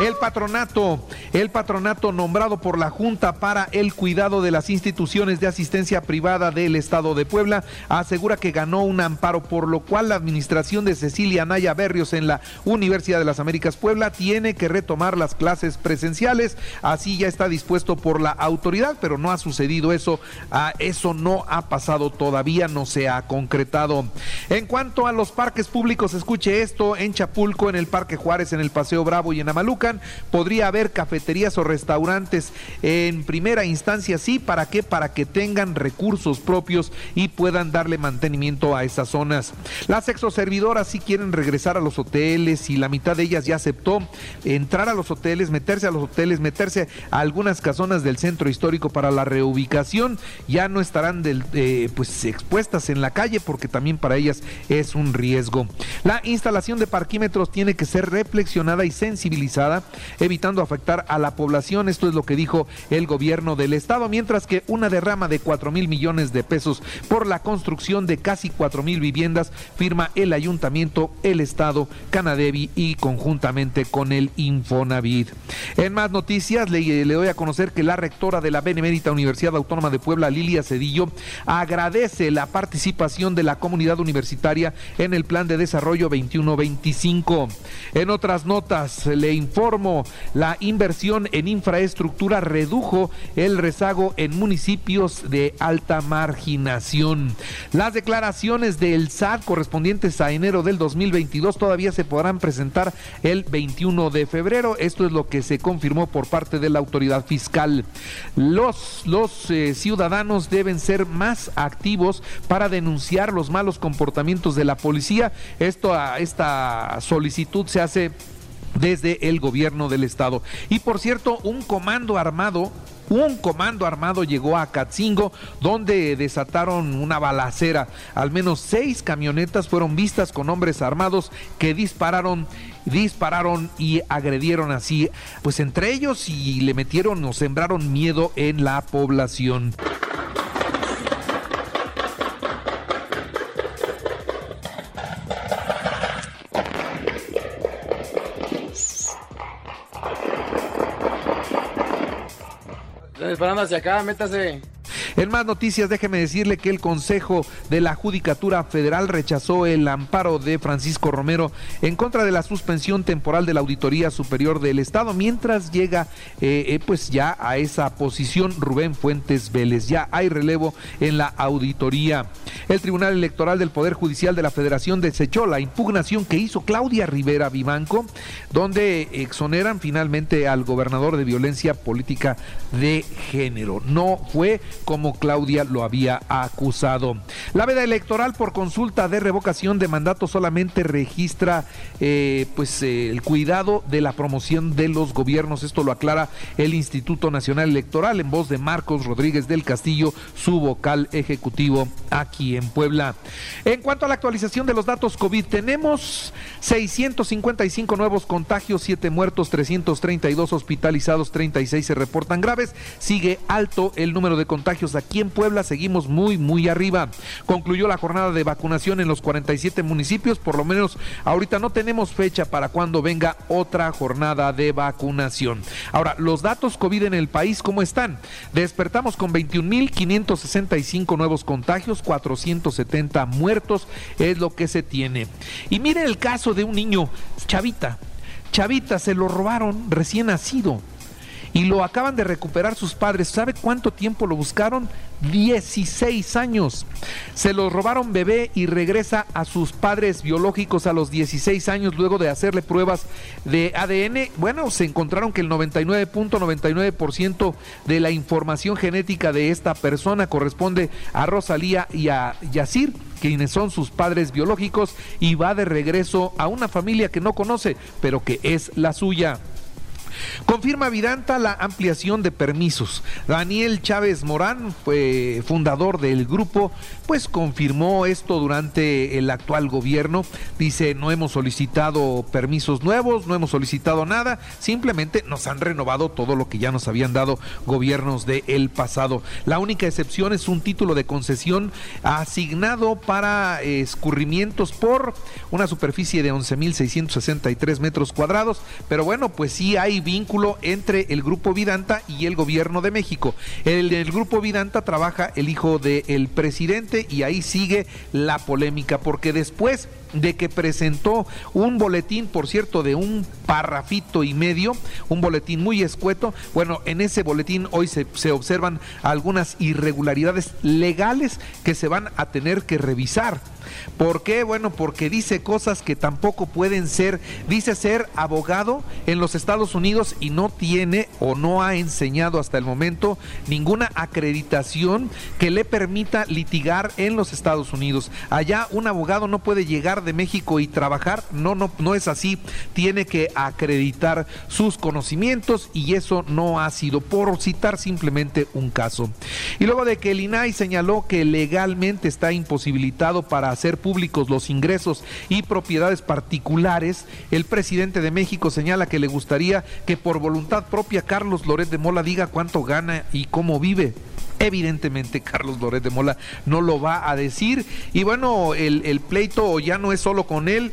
El patronato, el patronato nombrado por la Junta para el cuidado de las instituciones de asistencia privada del Estado de Puebla asegura que ganó un amparo, por lo cual la administración de Cecilia Naya Berrios en la Universidad de las Américas Puebla tiene que retomar las clases presenciales. Así ya está dispuesto por la autoridad, pero no ha sucedido eso. Ah, eso no ha pasado todavía, no se ha concretado. En cuanto a los parques públicos, escuche esto, en Chapulco, en el Parque Juárez, en el Paseo Bravo y en Podría haber cafeterías o restaurantes en primera instancia, sí, ¿para qué? Para que tengan recursos propios y puedan darle mantenimiento a esas zonas. Las exoservidoras sí quieren regresar a los hoteles y la mitad de ellas ya aceptó entrar a los hoteles, meterse a los hoteles, meterse a algunas casonas del centro histórico para la reubicación, ya no estarán eh, pues expuestas en la calle porque también para ellas es un riesgo. La instalación de parquímetros tiene que ser reflexionada y sensibilizada evitando afectar a la población. Esto es lo que dijo el gobierno del estado, mientras que una derrama de 4 mil millones de pesos por la construcción de casi 4 mil viviendas firma el ayuntamiento, el estado, Canadevi y conjuntamente con el Infonavit. En más noticias, le, le doy a conocer que la rectora de la Benemérita Universidad Autónoma de Puebla, Lilia Cedillo, agradece la participación de la comunidad universitaria en el Plan de Desarrollo 21-25. En otras notas, le la inversión en infraestructura redujo el rezago en municipios de alta marginación. Las declaraciones del SAT correspondientes a enero del 2022 todavía se podrán presentar el 21 de febrero. Esto es lo que se confirmó por parte de la autoridad fiscal. Los, los eh, ciudadanos deben ser más activos para denunciar los malos comportamientos de la policía. Esto, esta solicitud se hace desde el gobierno del estado. Y por cierto, un comando armado un comando armado llegó a Catzingo, donde desataron una balacera. Al menos seis camionetas fueron vistas con hombres armados que dispararon dispararon y agredieron así, pues entre ellos y le metieron o sembraron miedo en la población. Hacia acá, métase. En más noticias, déjeme decirle que el Consejo de la Judicatura Federal rechazó el amparo de Francisco Romero en contra de la suspensión temporal de la Auditoría Superior del Estado, mientras llega eh, eh, pues ya a esa posición Rubén Fuentes Vélez. Ya hay relevo en la auditoría. El Tribunal Electoral del Poder Judicial de la Federación desechó la impugnación que hizo Claudia Rivera Vivanco, donde exoneran finalmente al gobernador de violencia política de género. No fue como Claudia lo había acusado. La veda electoral por consulta de revocación de mandato solamente registra eh, pues eh, el cuidado de la promoción de los gobiernos. Esto lo aclara el Instituto Nacional Electoral en voz de Marcos Rodríguez del Castillo, su vocal ejecutivo aquí en Puebla. En cuanto a la actualización de los datos COVID, tenemos 655 nuevos contagios, 7 muertos, 332 hospitalizados, 36 se reportan graves. Sigue alto el número de contagios aquí en Puebla, seguimos muy, muy arriba. Concluyó la jornada de vacunación en los 47 municipios, por lo menos ahorita no tenemos fecha para cuando venga otra jornada de vacunación. Ahora, los datos COVID en el país, ¿cómo están? Despertamos con 21.565 nuevos contagios, 470 muertos, es lo que se tiene. Y miren el caso de un niño, Chavita. Chavita se lo robaron recién nacido y lo acaban de recuperar sus padres. ¿Sabe cuánto tiempo lo buscaron? 16 años. Se lo robaron bebé y regresa a sus padres biológicos a los 16 años luego de hacerle pruebas de ADN. Bueno, se encontraron que el 99.99% de la información genética de esta persona corresponde a Rosalía y a Yacir quienes son sus padres biológicos y va de regreso a una familia que no conoce, pero que es la suya. Confirma Vidanta la ampliación de permisos. Daniel Chávez Morán, fue fundador del grupo, pues confirmó esto durante el actual gobierno. Dice, no hemos solicitado permisos nuevos, no hemos solicitado nada, simplemente nos han renovado todo lo que ya nos habían dado gobiernos del pasado. La única excepción es un título de concesión asignado para escurrimientos por una superficie de 11.663 metros cuadrados, pero bueno, pues sí hay vínculo entre el Grupo Vidanta y el gobierno de México. El, Grupo Vidanta trabaja el hijo del presidente y ahí sigue la polémica, porque después de que presentó un boletín, por cierto, de un parrafito y medio, un boletín muy escueto. Bueno, en ese boletín hoy se, observan algunas irregularidades legales que se van a tener que revisar. ¿Por qué? Bueno, porque dice cosas que tampoco pueden ser, dice ser abogado en los Estados Unidos y no tiene o no ha enseñado hasta el momento ninguna acreditación que le permita litigar en los Estados Unidos. Allá un abogado no puede llegar de México y trabajar, no, no, no es así, tiene que acreditar sus conocimientos y eso no ha sido, por citar simplemente un caso. Y luego de que el INAI señaló que legalmente está imposibilitado para hacer públicos los ingresos y propiedades particulares, el presidente de México señala que le gustaría que por voluntad propia Carlos Loret de Mola diga cuánto gana y cómo vive. Evidentemente Carlos Loret de Mola no lo va a decir. Y bueno, el, el pleito ya no es solo con él,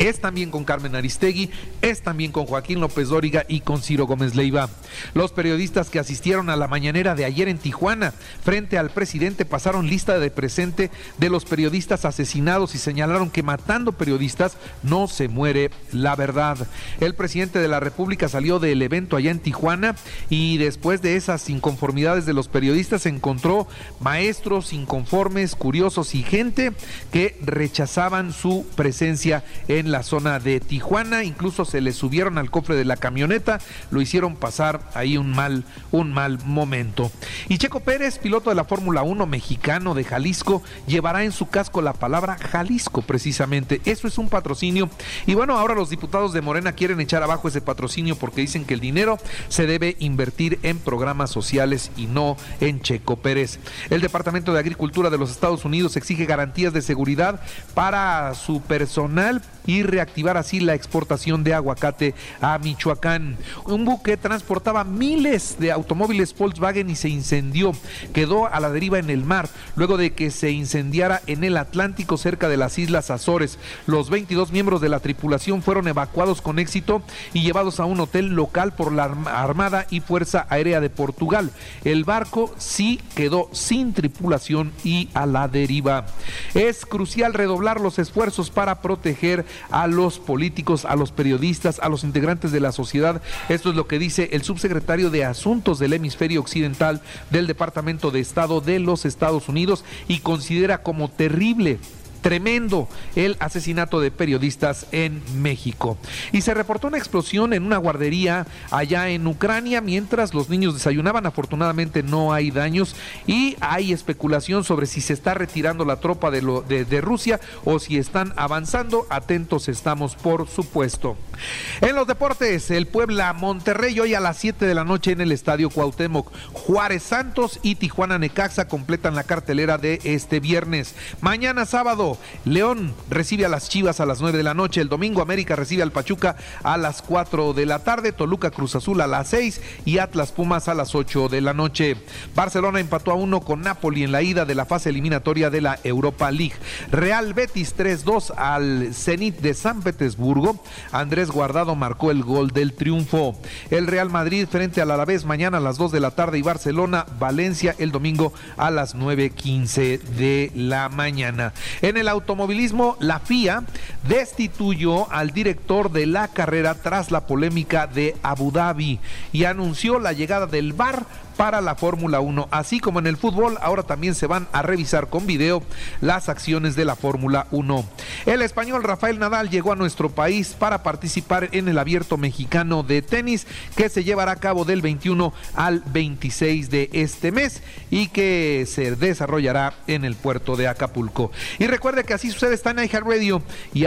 es también con Carmen Aristegui, es también con Joaquín López Dóriga y con Ciro Gómez Leiva. Los periodistas que asistieron a la mañanera de ayer en Tijuana frente al presidente pasaron lista de presente de los periodistas asesinados y señalaron que matando periodistas no se muere la verdad. El presidente de la República salió del evento allá en Tijuana y después de esas inconformidades de los periodistas encontró maestros inconformes, curiosos y gente que rechazaban su presencia en la zona de Tijuana, incluso se le subieron al cofre de la camioneta, lo hicieron pasar ahí un mal, un mal momento. Y Checo Pérez, piloto de la Fórmula 1 mexicano de Jalisco, llevará en su casco la palabra Jalisco precisamente. Eso es un patrocinio. Y bueno, ahora los diputados de Morena quieren echar abajo ese patrocinio porque dicen que el dinero se debe invertir en programas sociales y no en Checo Pérez. El Departamento de Agricultura de los Estados Unidos exige garantías de seguridad para su personal y reactivar así la exportación de aguacate a Michoacán. Un buque transportaba miles de automóviles Volkswagen y se incendió. Quedó a la deriva en el mar luego de que se incendiara en el Atlántico cerca de las Islas Azores. Los 22 miembros de la tripulación fueron evacuados con éxito y llevados a un hotel local por la Armada y Fuerza Aérea de Portugal. El barco sí quedó sin tripulación y a la deriva. Es crucial redoblar los esfuerzos para proteger a los políticos, a los periodistas, a los integrantes de la sociedad. Esto es lo que dice el subsecretario de Asuntos del Hemisferio Occidental del Departamento de Estado de los Estados Unidos y considera como terrible tremendo el asesinato de periodistas en México. Y se reportó una explosión en una guardería allá en Ucrania mientras los niños desayunaban. Afortunadamente no hay daños y hay especulación sobre si se está retirando la tropa de, Rusia o si están avanzando. Atentos estamos, por supuesto. En los deportes, el Puebla Monterrey hoy a las 7 de la noche en el Estadio Cuauhtémoc. Juárez Santos y Tijuana Necaxa completan la cartelera de este viernes. Mañana sábado, León recibe a las Chivas a las 9 de la noche. El domingo América recibe al Pachuca a las 4 de la tarde. Toluca Cruz Azul a las 6 y Atlas Pumas a las 8 de la noche. Barcelona empató a 1 con Napoli en la ida de la fase eliminatoria de la Europa League. Real Betis 3-2 al Zenit de San Petersburgo. Andrés Guardado marcó el gol del triunfo. El Real Madrid frente al Alavés mañana a las 2 de la tarde y Barcelona Valencia el domingo a las 9:15 de la mañana. En el automovilismo, la FIA destituyó al director de la carrera tras la polémica de Abu Dhabi y anunció la llegada del VAR para la Fórmula 1. Así como en el fútbol, ahora también se van a revisar con video las acciones de la Fórmula 1. El español Rafael Nadal llegó a nuestro país para participar en el abierto mexicano de tenis que se llevará a cabo del 21 al 26 de este mes y que se desarrollará en el puerto de Acapulco. Y recuerde que así sucede está en iHeartRadio y